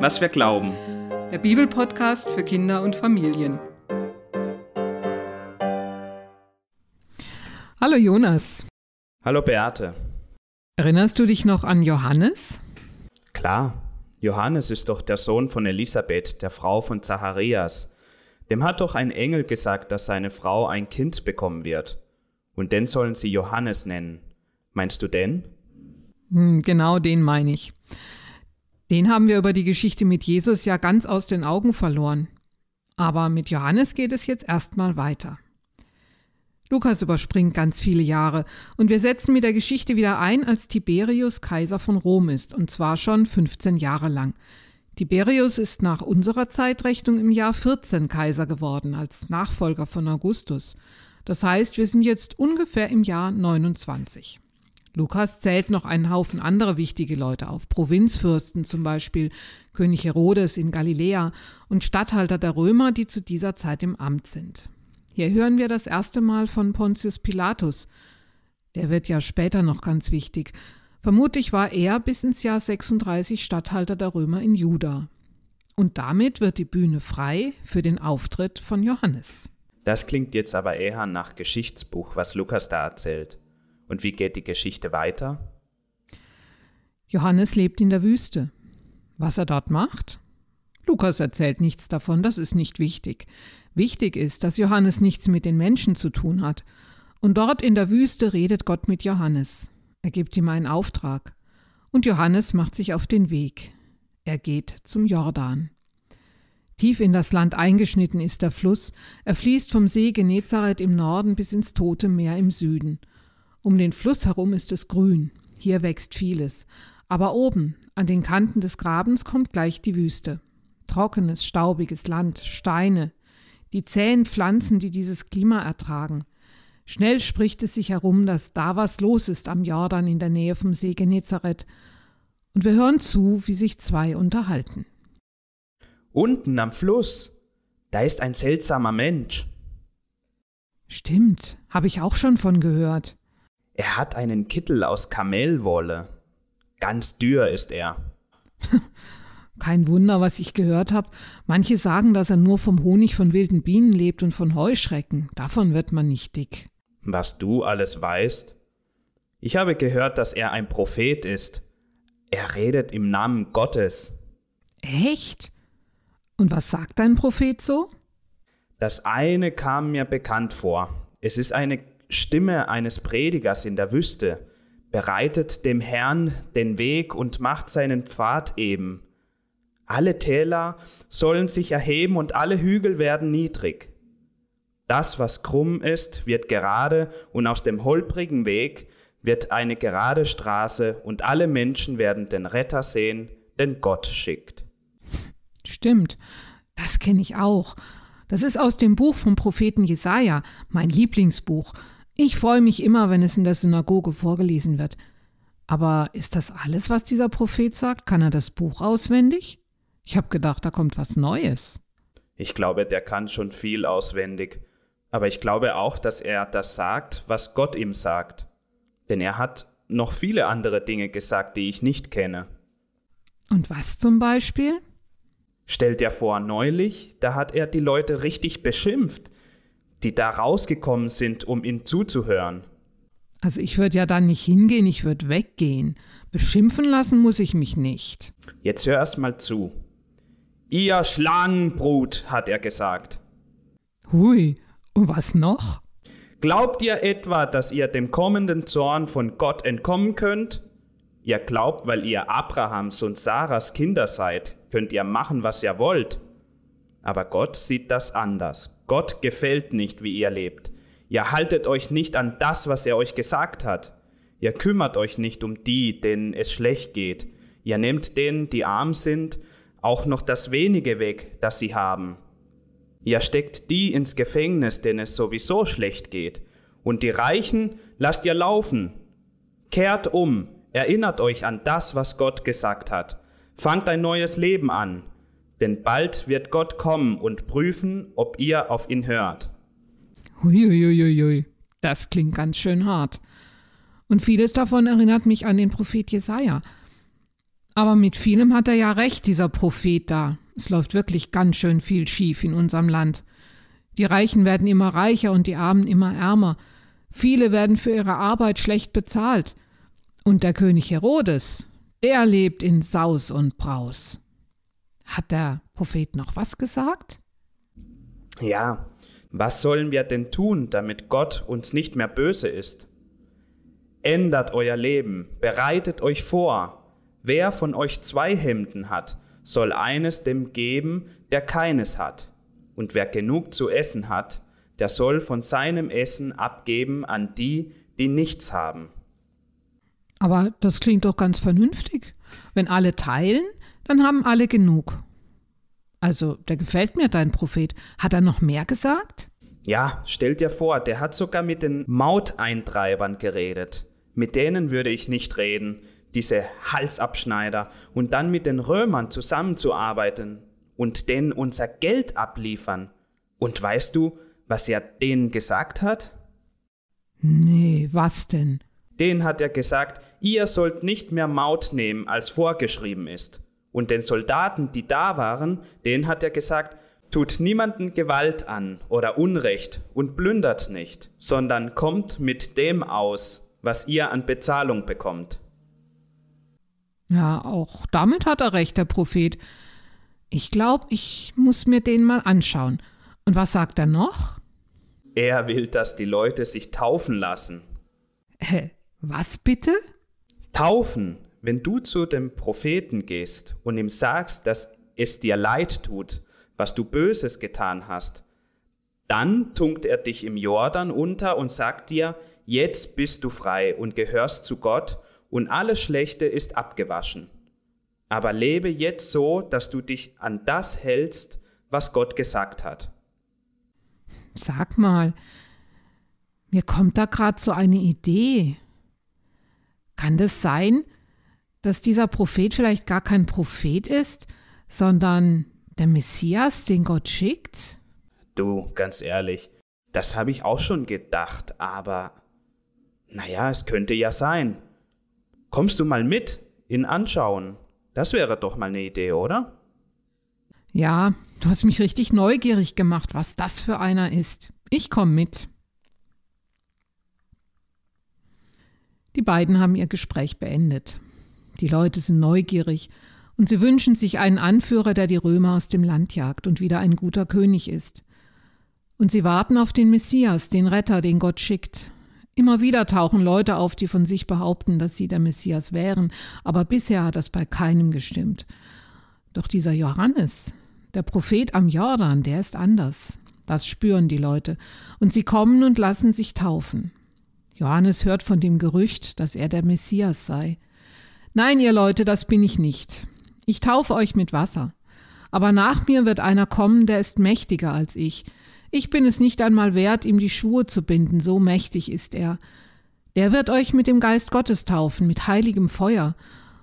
was wir glauben. Der Bibelpodcast für Kinder und Familien. Hallo Jonas. Hallo Beate. Erinnerst du dich noch an Johannes? Klar, Johannes ist doch der Sohn von Elisabeth, der Frau von Zacharias. Dem hat doch ein Engel gesagt, dass seine Frau ein Kind bekommen wird. Und den sollen sie Johannes nennen. Meinst du den? Hm, genau den meine ich. Den haben wir über die Geschichte mit Jesus ja ganz aus den Augen verloren. Aber mit Johannes geht es jetzt erstmal weiter. Lukas überspringt ganz viele Jahre und wir setzen mit der Geschichte wieder ein, als Tiberius Kaiser von Rom ist, und zwar schon 15 Jahre lang. Tiberius ist nach unserer Zeitrechnung im Jahr 14 Kaiser geworden, als Nachfolger von Augustus. Das heißt, wir sind jetzt ungefähr im Jahr 29. Lukas zählt noch einen Haufen andere wichtige Leute auf, Provinzfürsten zum Beispiel, König Herodes in Galiläa und Statthalter der Römer, die zu dieser Zeit im Amt sind. Hier hören wir das erste Mal von Pontius Pilatus. Der wird ja später noch ganz wichtig. Vermutlich war er bis ins Jahr 36 Statthalter der Römer in Juda. Und damit wird die Bühne frei für den Auftritt von Johannes. Das klingt jetzt aber eher nach Geschichtsbuch, was Lukas da erzählt. Und wie geht die Geschichte weiter? Johannes lebt in der Wüste. Was er dort macht? Lukas erzählt nichts davon, das ist nicht wichtig. Wichtig ist, dass Johannes nichts mit den Menschen zu tun hat. Und dort in der Wüste redet Gott mit Johannes. Er gibt ihm einen Auftrag. Und Johannes macht sich auf den Weg. Er geht zum Jordan. Tief in das Land eingeschnitten ist der Fluss. Er fließt vom See Genezareth im Norden bis ins Tote Meer im Süden. Um den Fluss herum ist es grün, hier wächst vieles, aber oben, an den Kanten des Grabens, kommt gleich die Wüste. Trockenes, staubiges Land, Steine, die zähen Pflanzen, die dieses Klima ertragen. Schnell spricht es sich herum, dass da was los ist am Jordan in der Nähe vom See Genezareth, und wir hören zu, wie sich zwei unterhalten. Unten am Fluss, da ist ein seltsamer Mensch. Stimmt, habe ich auch schon von gehört. Er hat einen Kittel aus Kamelwolle. Ganz dürr ist er. Kein Wunder, was ich gehört habe. Manche sagen, dass er nur vom Honig von wilden Bienen lebt und von Heuschrecken. Davon wird man nicht dick. Was du alles weißt? Ich habe gehört, dass er ein Prophet ist. Er redet im Namen Gottes. Echt? Und was sagt dein Prophet so? Das eine kam mir bekannt vor. Es ist eine Stimme eines Predigers in der Wüste, bereitet dem Herrn den Weg und macht seinen Pfad eben. Alle Täler sollen sich erheben und alle Hügel werden niedrig. Das, was krumm ist, wird gerade und aus dem holprigen Weg wird eine gerade Straße und alle Menschen werden den Retter sehen, den Gott schickt. Stimmt, das kenne ich auch. Das ist aus dem Buch vom Propheten Jesaja, mein Lieblingsbuch. Ich freue mich immer, wenn es in der Synagoge vorgelesen wird. Aber ist das alles, was dieser Prophet sagt? Kann er das Buch auswendig? Ich habe gedacht, da kommt was Neues. Ich glaube, der kann schon viel auswendig. Aber ich glaube auch, dass er das sagt, was Gott ihm sagt. Denn er hat noch viele andere Dinge gesagt, die ich nicht kenne. Und was zum Beispiel? Stellt er vor, neulich, da hat er die Leute richtig beschimpft die da rausgekommen sind, um ihnen zuzuhören. Also ich würde ja dann nicht hingehen, ich würde weggehen. Beschimpfen lassen muss ich mich nicht. Jetzt hör erst mal zu. Ihr Schlangenbrut, hat er gesagt. Hui, und was noch? Glaubt ihr etwa, dass ihr dem kommenden Zorn von Gott entkommen könnt? Ihr glaubt, weil ihr Abrahams und Sarahs Kinder seid, könnt ihr machen, was ihr wollt. Aber Gott sieht das anders. Gott gefällt nicht, wie ihr lebt. Ihr haltet euch nicht an das, was er euch gesagt hat. Ihr kümmert euch nicht um die, denen es schlecht geht. Ihr nehmt denen, die arm sind, auch noch das wenige weg, das sie haben. Ihr steckt die ins Gefängnis, denen es sowieso schlecht geht. Und die Reichen lasst ihr laufen. Kehrt um, erinnert euch an das, was Gott gesagt hat. Fangt ein neues Leben an. Denn bald wird Gott kommen und prüfen, ob ihr auf ihn hört. Huiuiuiui, das klingt ganz schön hart. Und vieles davon erinnert mich an den Prophet Jesaja. Aber mit vielem hat er ja recht, dieser Prophet da. Es läuft wirklich ganz schön viel schief in unserem Land. Die Reichen werden immer reicher und die Armen immer ärmer. Viele werden für ihre Arbeit schlecht bezahlt. Und der König Herodes, der lebt in Saus und Braus. Hat der Prophet noch was gesagt? Ja, was sollen wir denn tun, damit Gott uns nicht mehr böse ist? Ändert euer Leben, bereitet euch vor. Wer von euch zwei Hemden hat, soll eines dem geben, der keines hat. Und wer genug zu essen hat, der soll von seinem Essen abgeben an die, die nichts haben. Aber das klingt doch ganz vernünftig. Wenn alle teilen, dann haben alle genug. Also, der gefällt mir, dein Prophet. Hat er noch mehr gesagt? Ja, stell dir vor, der hat sogar mit den Mauteintreibern geredet. Mit denen würde ich nicht reden, diese Halsabschneider, und dann mit den Römern zusammenzuarbeiten und denen unser Geld abliefern. Und weißt du, was er denen gesagt hat? Nee, was denn? Den hat er gesagt, ihr sollt nicht mehr Maut nehmen, als vorgeschrieben ist. Und den Soldaten, die da waren, denen hat er gesagt, tut niemanden Gewalt an oder Unrecht und plündert nicht, sondern kommt mit dem aus, was ihr an Bezahlung bekommt. Ja, auch damit hat er recht, der Prophet. Ich glaube, ich muss mir den mal anschauen. Und was sagt er noch? Er will, dass die Leute sich taufen lassen. Hä, was bitte? Taufen, wenn du zu dem Propheten gehst und ihm sagst, dass es dir leid tut, was du Böses getan hast, dann tunkt er dich im Jordan unter und sagt dir, jetzt bist du frei und gehörst zu Gott und alles Schlechte ist abgewaschen. Aber lebe jetzt so, dass du dich an das hältst, was Gott gesagt hat. Sag mal, mir kommt da gerade so eine Idee. Kann das sein, dass dieser Prophet vielleicht gar kein Prophet ist, sondern der Messias, den Gott schickt? Du, ganz ehrlich, das habe ich auch schon gedacht, aber naja, es könnte ja sein. Kommst du mal mit in Anschauen? Das wäre doch mal eine Idee, oder? Ja, du hast mich richtig neugierig gemacht, was das für einer ist. Ich komme mit. Die beiden haben ihr Gespräch beendet. Die Leute sind neugierig und sie wünschen sich einen Anführer, der die Römer aus dem Land jagt und wieder ein guter König ist. Und sie warten auf den Messias, den Retter, den Gott schickt. Immer wieder tauchen Leute auf, die von sich behaupten, dass sie der Messias wären, aber bisher hat das bei keinem gestimmt. Doch dieser Johannes, der Prophet am Jordan, der ist anders. Das spüren die Leute, und sie kommen und lassen sich taufen. Johannes hört von dem Gerücht, dass er der Messias sei. Nein, ihr Leute, das bin ich nicht. Ich taufe euch mit Wasser. Aber nach mir wird einer kommen, der ist mächtiger als ich, ich bin es nicht einmal wert, ihm die Schuhe zu binden, so mächtig ist er. Der wird euch mit dem Geist Gottes taufen, mit heiligem Feuer,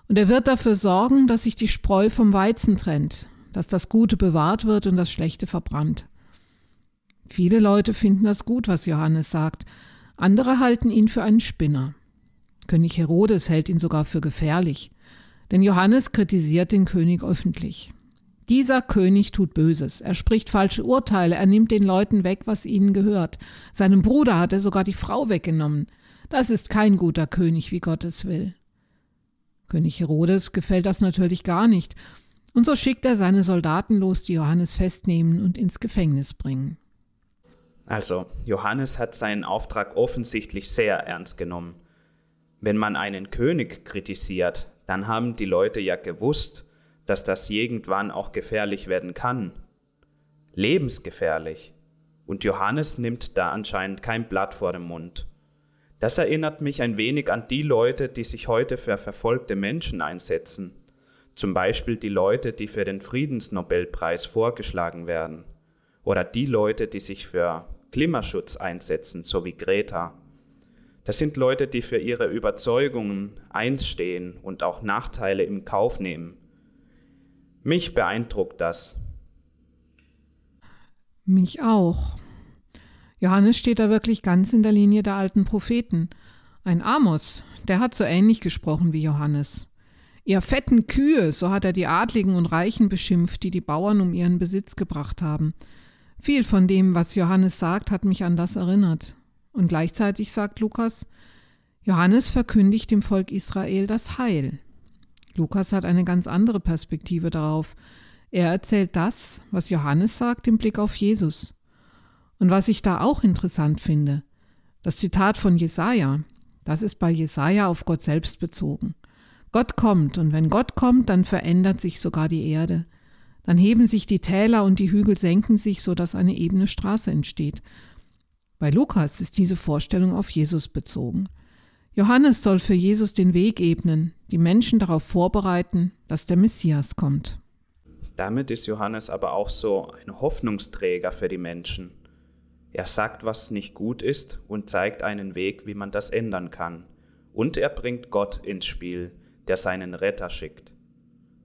und er wird dafür sorgen, dass sich die Spreu vom Weizen trennt, dass das Gute bewahrt wird und das Schlechte verbrannt. Viele Leute finden das gut, was Johannes sagt, andere halten ihn für einen Spinner. König Herodes hält ihn sogar für gefährlich, denn Johannes kritisiert den König öffentlich. Dieser König tut Böses. Er spricht falsche Urteile. Er nimmt den Leuten weg, was ihnen gehört. Seinem Bruder hat er sogar die Frau weggenommen. Das ist kein guter König, wie Gott es will. König Herodes gefällt das natürlich gar nicht. Und so schickt er seine Soldaten los, die Johannes festnehmen und ins Gefängnis bringen. Also, Johannes hat seinen Auftrag offensichtlich sehr ernst genommen. Wenn man einen König kritisiert, dann haben die Leute ja gewusst, dass das irgendwann auch gefährlich werden kann. Lebensgefährlich. Und Johannes nimmt da anscheinend kein Blatt vor dem Mund. Das erinnert mich ein wenig an die Leute, die sich heute für verfolgte Menschen einsetzen. Zum Beispiel die Leute, die für den Friedensnobelpreis vorgeschlagen werden. Oder die Leute, die sich für Klimaschutz einsetzen, so wie Greta. Das sind Leute, die für ihre Überzeugungen einstehen und auch Nachteile im Kauf nehmen. Mich beeindruckt das. Mich auch. Johannes steht da wirklich ganz in der Linie der alten Propheten. Ein Amos, der hat so ähnlich gesprochen wie Johannes. Ihr fetten Kühe, so hat er die Adligen und Reichen beschimpft, die die Bauern um ihren Besitz gebracht haben. Viel von dem, was Johannes sagt, hat mich an das erinnert. Und gleichzeitig sagt Lukas, Johannes verkündigt dem Volk Israel das Heil. Lukas hat eine ganz andere Perspektive darauf. Er erzählt das, was Johannes sagt, im Blick auf Jesus. Und was ich da auch interessant finde, das Zitat von Jesaja, das ist bei Jesaja auf Gott selbst bezogen. Gott kommt, und wenn Gott kommt, dann verändert sich sogar die Erde. Dann heben sich die Täler und die Hügel senken sich, so dass eine ebene Straße entsteht. Bei Lukas ist diese Vorstellung auf Jesus bezogen. Johannes soll für Jesus den Weg ebnen, die Menschen darauf vorbereiten, dass der Messias kommt. Damit ist Johannes aber auch so ein Hoffnungsträger für die Menschen. Er sagt, was nicht gut ist und zeigt einen Weg, wie man das ändern kann. Und er bringt Gott ins Spiel, der seinen Retter schickt.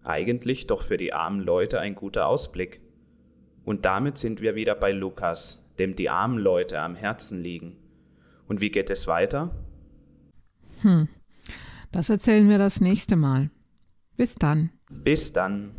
Eigentlich doch für die armen Leute ein guter Ausblick. Und damit sind wir wieder bei Lukas, dem die armen Leute am Herzen liegen. Und wie geht es weiter? Hm, das erzählen wir das nächste Mal. Bis dann. Bis dann.